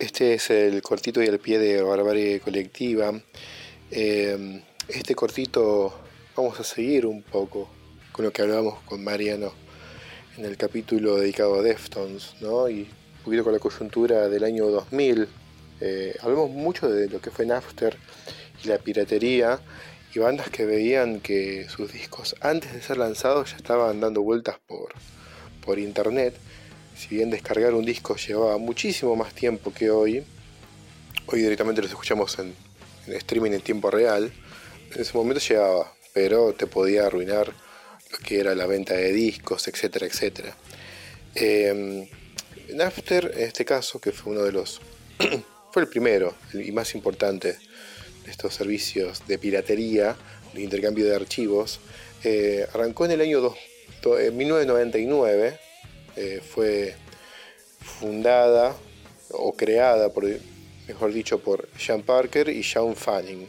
Este es el cortito y el pie de Barbarie Colectiva. Eh, este cortito vamos a seguir un poco con lo que hablábamos con Mariano en el capítulo dedicado a Deftones, ¿no? Y un poquito con la coyuntura del año 2000. Eh, hablamos mucho de lo que fue Napster y la piratería y bandas que veían que sus discos antes de ser lanzados ya estaban dando vueltas por, por internet. Si bien descargar un disco llevaba muchísimo más tiempo que hoy, hoy directamente los escuchamos en, en streaming en tiempo real. En ese momento llegaba, pero te podía arruinar lo que era la venta de discos, etcétera, etcétera. Eh, Napster, en este caso, que fue uno de los. fue el primero y más importante de estos servicios de piratería, de intercambio de archivos, eh, arrancó en el año 1999. Eh, fue fundada o creada, por, mejor dicho, por Sean Parker y Sean Fanning.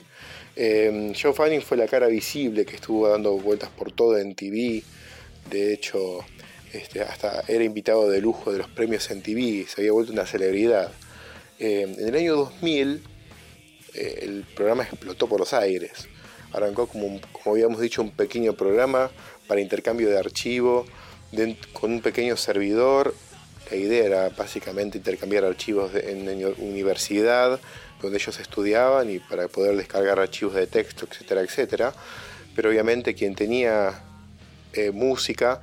Eh, Sean Fanning fue la cara visible que estuvo dando vueltas por todo en TV. De hecho, este, hasta era invitado de lujo de los premios en TV, se había vuelto una celebridad. Eh, en el año 2000 eh, el programa explotó por los aires. Arrancó como, como habíamos dicho un pequeño programa para intercambio de archivo con un pequeño servidor. La idea era básicamente intercambiar archivos en la universidad donde ellos estudiaban y para poder descargar archivos de texto, etcétera, etcétera. Pero obviamente quien tenía eh, música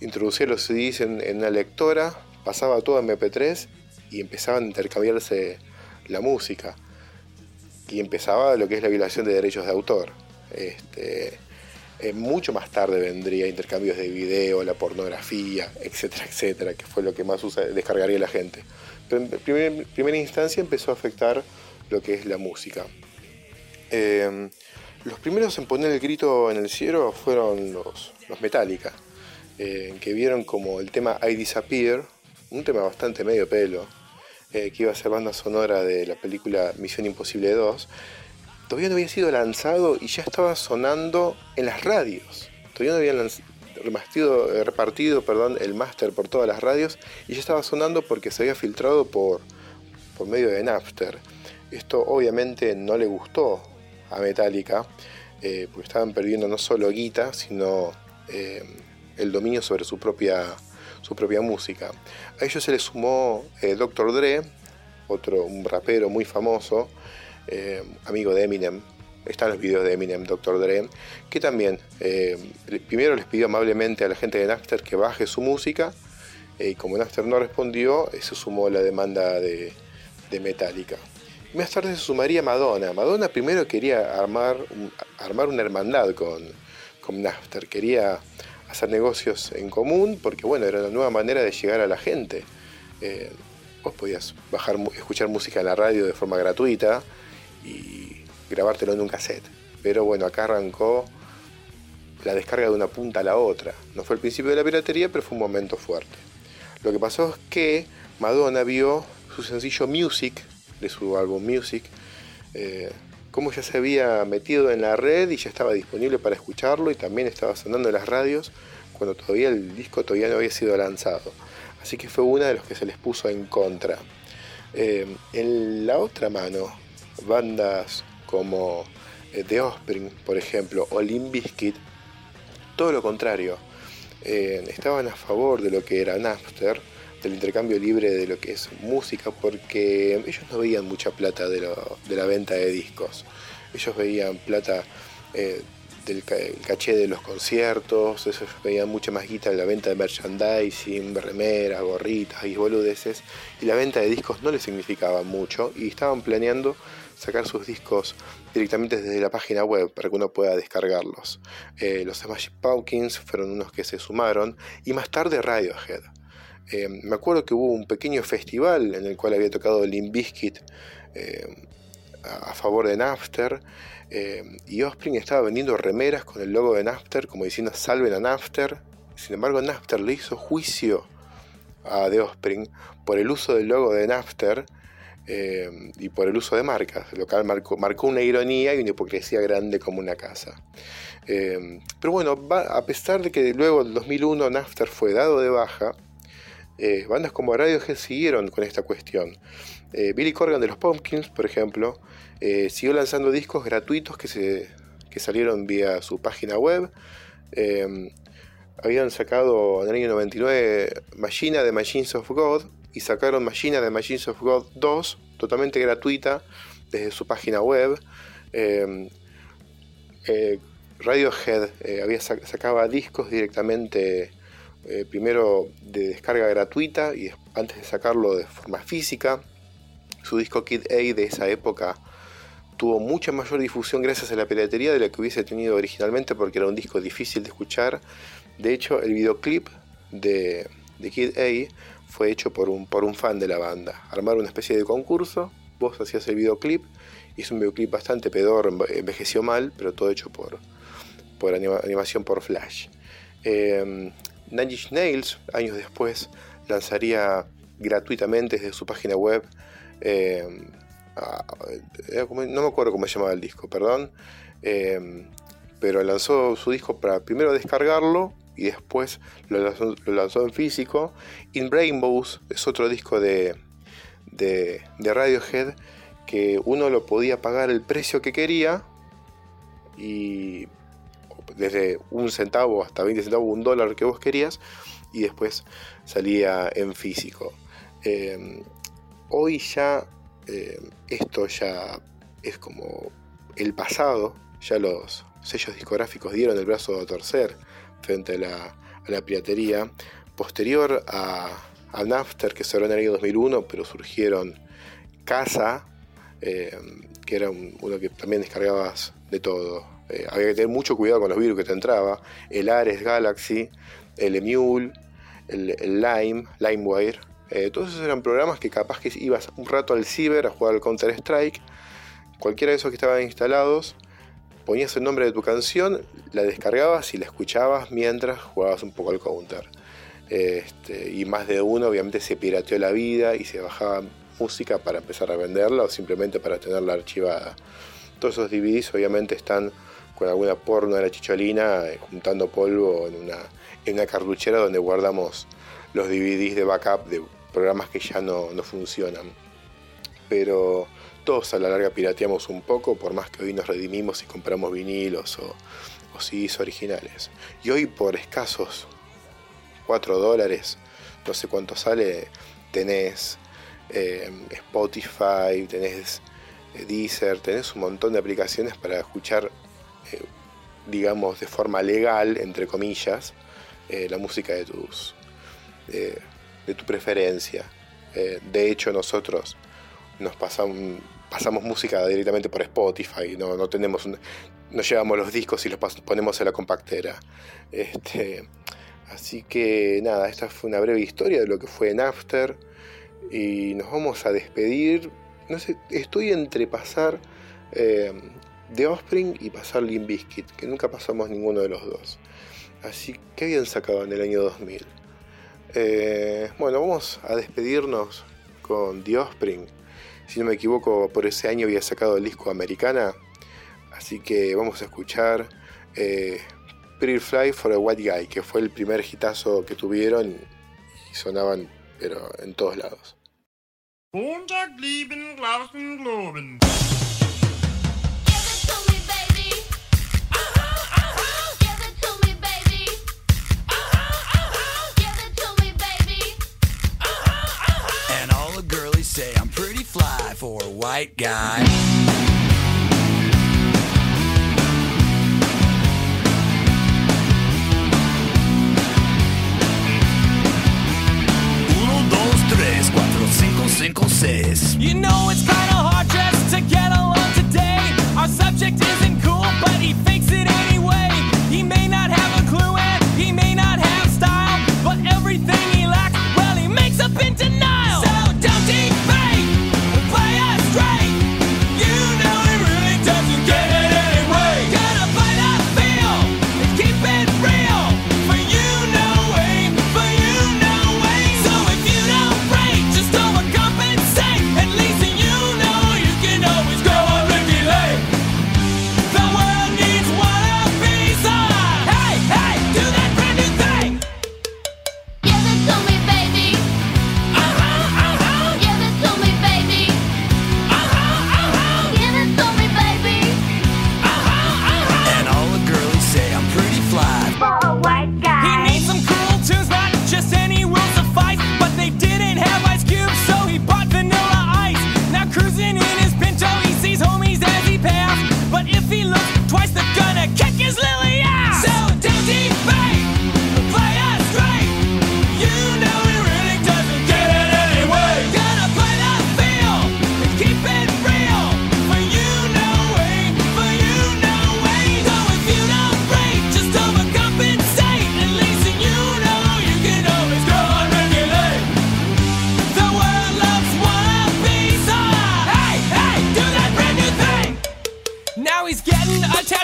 introducía los CDs en, en, una lectora, pasaba todo a MP3 y empezaban a intercambiarse la música. Y empezaba lo que es la violación de derechos de autor. Este, eh, mucho más tarde vendría intercambios de video, la pornografía, etcétera, etcétera, que fue lo que más usa, descargaría la gente. Pero en primer, primera instancia empezó a afectar lo que es la música. Eh, los primeros en poner el grito en el cielo fueron los, los Metallica, eh, que vieron como el tema I Disappear, un tema bastante medio pelo, eh, que iba a ser banda sonora de la película Misión Imposible 2, todavía no había sido lanzado y ya estaba sonando en las radios. Todavía no habían repartido, perdón, el máster por todas las radios y ya estaba sonando porque se había filtrado por, medio de Napster. Esto obviamente no le gustó a Metallica, eh, porque estaban perdiendo no solo guita, sino eh, el dominio sobre su propia, su propia música. A ellos se le sumó eh, Dr. Dre, otro, un rapero muy famoso, eh, amigo de Eminem. Están los videos de Eminem, Dr. Dre, que también eh, primero les pidió amablemente a la gente de Napster que baje su música, y como Napster no respondió, se sumó la demanda de, Metallica. Más tarde se sumaría Madonna. Madonna primero quería armar, armar una hermandad con, con Napster, quería hacer negocios en común porque bueno, era una nueva manera de llegar a la gente. Eh, vos podías bajar, escuchar música en la radio de forma gratuita y grabártelo en un cassette. Pero bueno, acá arrancó la descarga de una punta a la otra. No fue el principio de la piratería, pero fue un momento fuerte. Lo que pasó es que Madonna vio su sencillo Music de su álbum Music, eh, cómo ya se había metido en la red y ya estaba disponible para escucharlo y también estaba sonando en las radios cuando todavía el disco todavía no había sido lanzado. Así que fue una de los que se les puso en contra. Eh, en la otra mano, bandas como eh, The Offspring, por ejemplo, o Limp Bizkit, todo lo contrario, eh, estaban a favor de lo que era Napster, del intercambio libre de lo que es música, porque ellos no veían mucha plata de, lo, de la venta de discos. Ellos veían plata eh, del caché de los conciertos, ellos veían mucha más guita de la venta de merchandising, remeras, gorritas y boludeces, y la venta de discos no les significaba mucho, y estaban planeando sacar sus discos directamente desde la página web para que uno pueda descargarlos. Eh, los Smashing Pumpkins fueron unos que se sumaron, y más tarde Radiohead. Eh, me acuerdo que hubo un pequeño festival en el cual había tocado Limp Bizkit eh, a favor de Napster y Offspring estaba vendiendo remeras con el logo de Napster como diciendo salven a Napster. Sin embargo, Napster le hizo juicio a The por el uso del logo de Napster y por el uso de marcas, lo cual marcó, una ironía y una hipocresía grande como una casa. pero bueno, a pesar de que luego del 2001 Napster fue dado de baja, eh, bandas como Radiohead siguieron con esta cuestión. Eh, Billy Corgan de los Pumpkins, por ejemplo, eh, siguió lanzando discos gratuitos que, se, que salieron vía su página web. habían sacado en el año 99 Machina de Machines of God y sacaron Machina de Machines of God 2, totalmente gratuita, desde su página web. Radiohead había sacaba discos directamente eh, primero de descarga gratuita y antes de sacarlo de forma física. Su disco Kid A de esa época tuvo mucha mayor difusión gracias a la piratería de la que hubiese tenido originalmente porque era un disco difícil de escuchar. De hecho, el videoclip de, Kid A fue hecho por un, por un fan de la banda. Armaron una especie de concurso, vos hacías el videoclip, es un videoclip bastante pedor, envejeció mal, pero todo hecho por, por animación por flash. Eh, Nails, años después, lanzaría gratuitamente desde su página web, eh, no me acuerdo cómo se llamaba el disco, perdón, eh, pero lanzó su disco para primero descargarlo y después lo lanzó, en físico. In Rainbows es otro disco de, de, Radiohead que uno lo podía pagar el precio que quería y desde un centavo hasta 20 centavos, un dólar que vos querías, y después salía en físico. Eh, hoy ya eh, esto ya es como el pasado, ya los sellos discográficos dieron el brazo a torcer frente a la, piratería. Posterior a, a, Napster, que cerró en el año 2001, pero surgieron Casa, eh, que era uno que también descargabas de todo, eh, había que tener mucho cuidado con los virus que te entraba. El Ares Galaxy, el Emule, el, Lime, LimeWire. Eh, todos esos eran programas que capaz que ibas un rato al ciber a jugar al Counter Strike. Cualquiera de esos que estaban instalados, ponías el nombre de tu canción, la descargabas y la escuchabas mientras jugabas un poco al Counter. Este, y más de uno obviamente se pirateó la vida y se bajaba música para empezar a venderla o simplemente para tenerla archivada. Todos esos DVDs obviamente están con alguna porno de la chicholina, eh, juntando polvo en una, en una cartuchera donde guardamos los DVDs de backup de programas que ya no, funcionan. Pero todos a la larga pirateamos un poco, por más que hoy nos redimimos y compramos vinilos o, o CDs originales. Y hoy por escasos 4 dólares, no sé cuánto sale, tenés eh, Spotify, tenés eh, Deezer, tenés un montón de aplicaciones para escuchar eh, digamos, de forma legal, entre comillas, la música de tus de tu preferencia. De hecho, nosotros nos pasamos, pasamos música directamente por Spotify, no, no tenemos no llevamos los discos y los ponemos en la compactera. Este, así que nada, esta fue una breve historia de lo que fue en After y nos vamos a despedir. No sé, estoy entre pasar The Offspring y pasar Limp Bizkit, que nunca pasamos ninguno de los dos. Así que habían sacado en el año 2000. Eh, bueno, vamos a despedirnos con The Offspring. Si no me equivoco, por ese año había sacado el disco Americana. Así que vamos a escuchar eh, Pretty Fly for a White Guy, que fue el primer hitazo que tuvieron y sonaban pero en todos lados. White guy.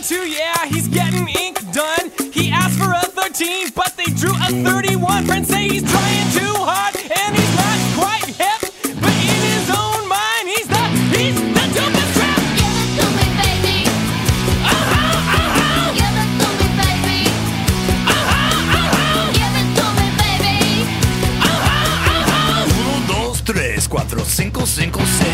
tattoo, yeah, he's getting ink done. He asked for a 13, but they drew a 31. Friends say he's trying too hard, and he's not quite hip. But in his own mind, he's the, he's the dopest trap. Give it to me, baby. Uh-huh, uh-huh. Give it to me, baby. Uh-huh, uh-huh. Give it to me, baby. Uh-huh, uh-huh. Uno, dos, tres, cuatro, cinco, cinco, seis.